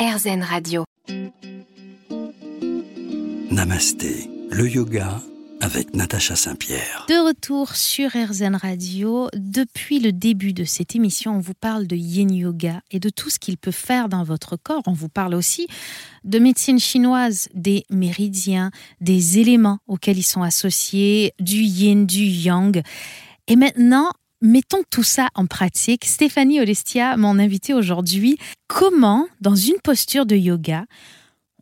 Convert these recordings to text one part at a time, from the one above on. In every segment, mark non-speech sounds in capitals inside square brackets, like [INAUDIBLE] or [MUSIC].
RZN Radio. Namasté, le yoga avec Natacha Saint-Pierre. De retour sur RZN Radio, depuis le début de cette émission, on vous parle de yin yoga et de tout ce qu'il peut faire dans votre corps. On vous parle aussi de médecine chinoise, des méridiens, des éléments auxquels ils sont associés, du yin, du yang. Et maintenant, mettons tout ça en pratique. Stéphanie Olestia, mon invitée aujourd'hui, comment, dans une posture de yoga,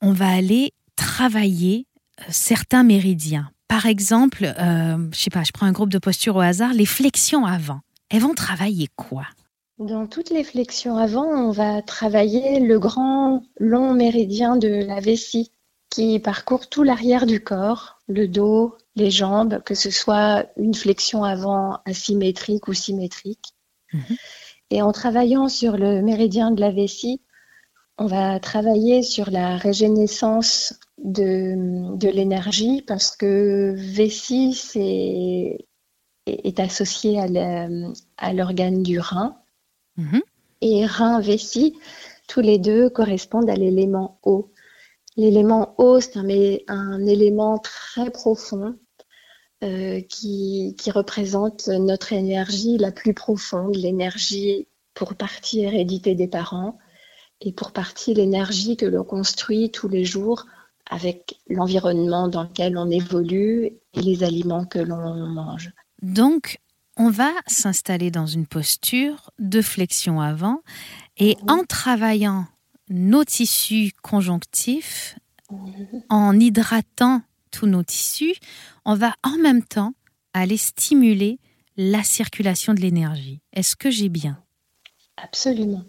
on va aller travailler euh, certains méridiens? Par exemple, euh, je sais pas, je prends un groupe de postures au hasard, les flexions avant. Elles vont travailler quoi? Dans toutes les flexions avant, on va travailler le grand long méridien de la vessie qui parcourt tout l'arrière du corps, le dos, les jambes, que ce soit une flexion avant asymétrique ou symétrique. Mhm. Et en travaillant sur le méridien de la vessie, on va travailler sur la régénérescence de, de l'énergie parce que vessie c'est, est associé à l'organe du rein. Mhm. Et rein, vessie, tous les deux correspondent à l'élément eau. L'élément eau, c'est un, un, élément très profond euh, qui, qui, représente notre énergie la plus profonde, l'énergie pour partie hérédité des parents et pour partie l'énergie que l'on construit tous les jours avec l'environnement dans lequel on évolue et les aliments que l'on mange. Donc, on va s'installer dans une posture de flexion avant et Mhm. en travaillant nos tissus conjonctifs, en hydratant tous nos tissus, on va en même temps aller stimuler la circulation de l'énergie. Est-ce que j'ai bien? Absolument.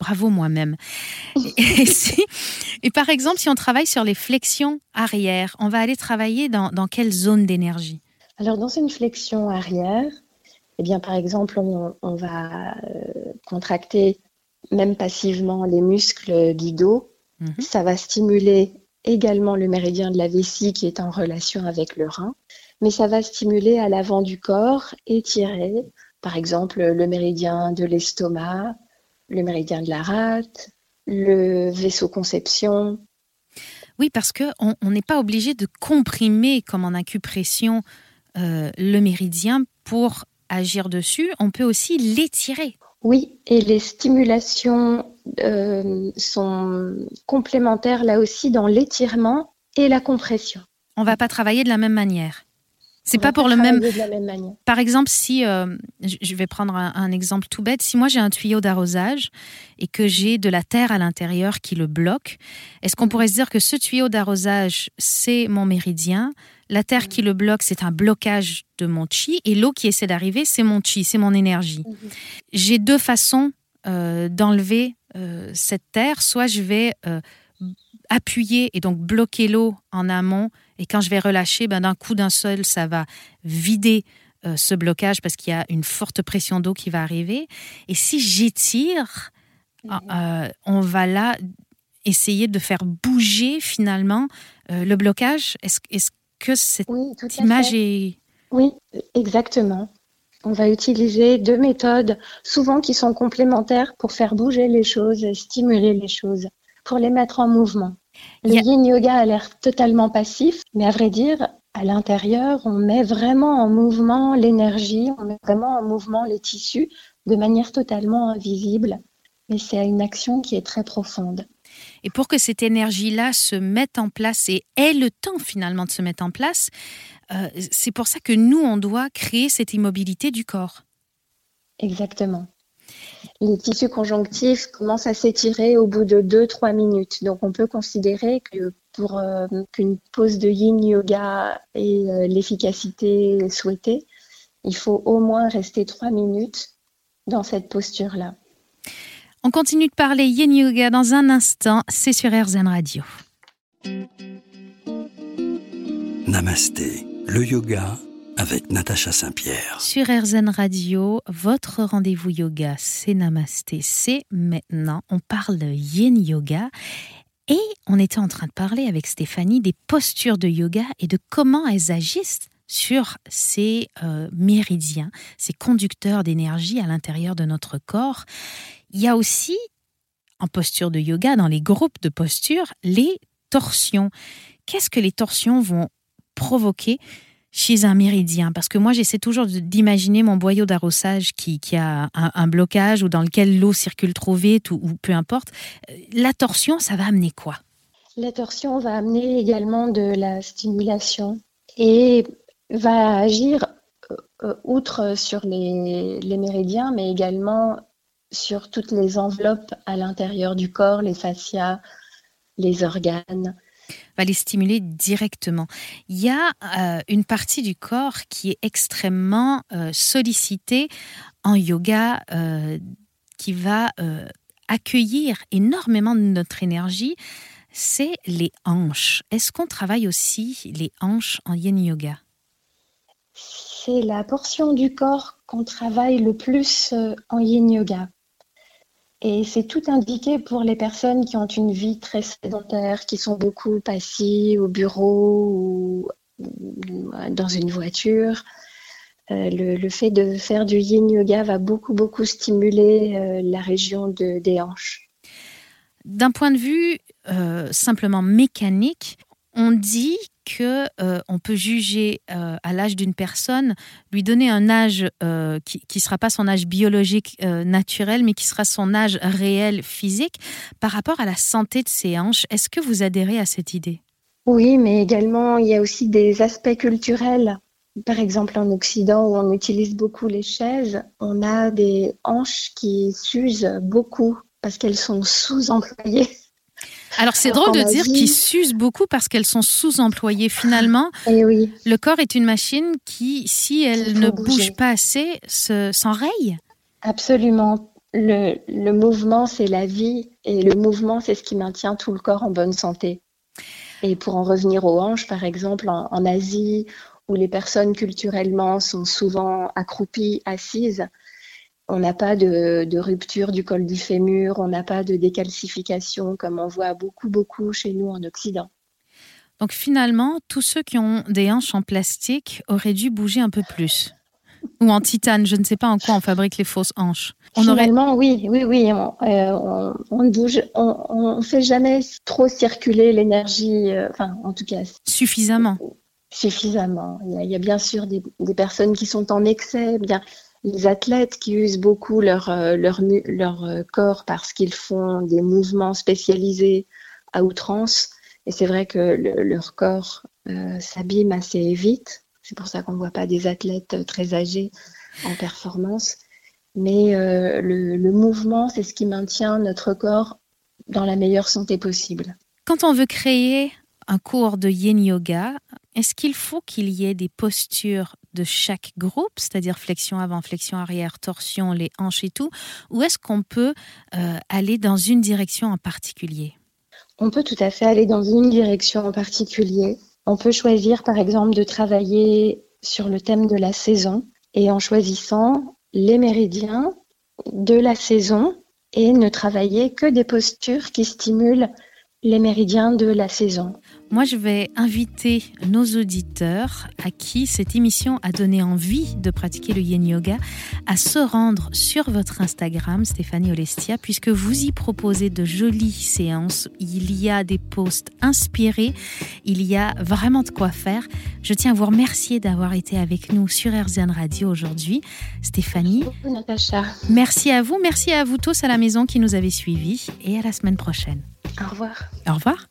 Bravo moi-même. Et, [LAUGHS] et si- et par exemple, si on travaille sur les flexions arrière, on va aller travailler dans, dans quelle zone d'énergie? Alors, dans une flexion arrière, eh bien, par exemple, on, on va euh, contracter même passivement les muscles du dos. Mhm. Ça va stimuler également le méridien de la vessie qui est en relation avec le rein, mais ça va stimuler à l'avant du corps, étirer, par exemple, le méridien de l'estomac, le méridien de la rate, le vaisseau conception. Oui, parce qu'on on on n'est pas obligé de comprimer comme en acupression euh, le méridien pour agir dessus. On peut aussi l'étirer. Oui, et les stimulations euh, sont complémentaires là aussi dans l'étirement et la compression. On va pas travailler de la même manière. C'est va pas pour le même. travailler de la même manière. Par exemple, si euh, je je vais prendre un, un exemple tout bête, si moi j'ai un tuyau d'arrosage et que j'ai de la terre à l'intérieur qui le bloque, est-ce qu'on pourrait se dire que ce tuyau d'arrosage c'est mon méridien, la terre qui le bloque c'est un blocage de mon chi et l'eau qui essaie d'arriver c'est mon chi, c'est mon énergie. Mhm. J'ai deux façons euh, d'enlever euh, cette terre, soit je vais euh, appuyer et donc bloquer l'eau en amont et quand je vais relâcher, ben, d'un coup d'un seul, ça va vider ce blocage parce qu'il y a une forte pression d'eau qui va arriver. Et si j'étire, euh, on va là essayer de faire bouger finalement euh, le blocage. Est-ce est que cette Oui, image est... Oui, exactement. On va utiliser deux méthodes, souvent qui sont complémentaires pour faire bouger les choses, stimuler les choses, pour les mettre en mouvement. Le yin yoga a l'air totalement passif, mais à vrai dire, à l'intérieur, on met vraiment en mouvement l'énergie, on met vraiment en mouvement les tissus de manière totalement invisible. Mais c'est une action qui est très profonde. Et pour que cette énergie-là se mette en place et ait le temps finalement de se mettre en place, euh, c'est pour ça que nous, on doit créer cette immobilité du corps. Exactement. Les tissus conjonctifs commencent à s'étirer au bout de 2-3 minutes. Donc on peut considérer que pour euh, qu'une pause de yin yoga ait euh, l'efficacité souhaitée, il faut au moins rester 3 minutes dans cette posture-là. On continue de parler yin yoga dans un instant, c'est sur RZN Radio. Namasté, le yoga avec Natacha Saint-Pierre. Sur RZN Radio, votre rendez-vous yoga, c'est Namasté, c'est maintenant. On parle yin yoga et on était en train de parler avec Stéphanie des postures de yoga et de comment elles agissent sur ces euh, méridiens, ces conducteurs d'énergie à l'intérieur de notre corps. Il y a aussi en posture de yoga, dans les groupes de posture, les torsions. Qu'est-ce que les torsions vont provoquer chez un méridien? Parce que moi, j'essaie toujours d'imaginer mon boyau d'arrosage qui, a un, blocage ou dans lequel l'eau circule trop vite ou, peu importe. Euh, la torsion, ça va amener quoi? La torsion va amener également de la stimulation et va agir euh, outre sur les, méridiens, mais également sur toutes les enveloppes à l'intérieur du corps, les fascias, les organes va les stimuler directement. Il y a euh, une partie du corps qui est extrêmement euh, sollicitée en yoga, euh, qui va accueillir énormément de notre énergie, c'est les hanches. Est-ce qu'on travaille aussi les hanches en yin yoga? C'est la portion du corps qu'on travaille le plus en yin yoga. Et c'est tout indiqué pour les personnes qui ont une vie très sédentaire, qui sont beaucoup passées au bureau ou dans une voiture. Euh, le, fait de faire du yin yoga va beaucoup, beaucoup stimuler euh, la région de, des hanches. D'un point de vue euh, simplement mécanique, on dit que euh, on peut juger euh, à l'âge d'une personne, lui donner un âge euh, qui ne sera pas son âge biologique naturel, mais qui sera son âge réel physique par rapport à la santé de ses hanches. Est-ce que vous adhérez à cette idée? Oui, mais également il y a aussi des aspects culturels. Par exemple, en Occident, où on utilise beaucoup les chaises, on a des hanches qui s'usent beaucoup parce qu'elles sont sous-employées. Alors c'est drôle de dire qu'ils s'usent beaucoup parce qu'elles sont sous-employées finalement. Et eh oui. Le corps est une machine qui, si elle ne bouge pas assez, s'enraye. Absolument. Le, le mouvement, c'est la vie et le mouvement, c'est ce qui maintient tout le corps en bonne santé. Et pour en revenir aux hanches, par exemple, en, en Asie, où les personnes culturellement sont souvent accroupies, assises, on n'a pas de, rupture du col du fémur, on n'a pas de décalcification comme on voit beaucoup, beaucoup chez nous en Occident. Donc finalement, tous ceux qui ont des hanches en plastique auraient dû bouger un peu plus. Ou en titane, je ne sais pas en quoi on fabrique les fausses hanches. On finalement, oui, oui, oui, on, euh, bouge, on, ne fait jamais trop circuler l'énergie, euh, enfin, en tout cas. Suffisamment. Suffisamment. Il y a, bien sûr des, des, personnes qui sont en excès, bien les athlètes qui usent beaucoup leur, euh, leur, leur euh, corps parce qu'ils font des mouvements spécialisés à outrance. Et c'est vrai que leur corps euh, s'abîme assez vite. C'est pour ça qu'on ne voit pas des athlètes très âgés en performance. Mais le, le mouvement, c'est ce qui maintient notre corps dans la meilleure santé possible. Quand on veut créer un cours de yin yoga, est-ce qu'il faut qu'il y ait des postures de chaque groupe, c'est-à-dire flexion avant, flexion arrière, torsion, les hanches et tout, ou est-ce qu'on peut euh, aller dans une direction en particulier? On peut tout à fait aller dans une direction en particulier. On peut choisir par exemple de travailler sur le thème de la saison et en choisissant les méridiens de la saison et ne travailler que des postures qui stimulent les méridiens de la saison. Moi, je vais inviter nos auditeurs à qui cette émission a donné envie de pratiquer le yin yoga à se rendre sur votre Instagram, Stéphanie Olestia, puisque vous y proposez de jolies séances. Il y a des posts inspirés, il y a vraiment de quoi faire. Je tiens à vous remercier d'avoir été avec nous sur RZN Radio aujourd'hui. Stéphanie. Merci beaucoup, Natacha. Merci à vous, merci à vous tous à la maison qui nous avez suivis et à la semaine prochaine. Au revoir. Au revoir.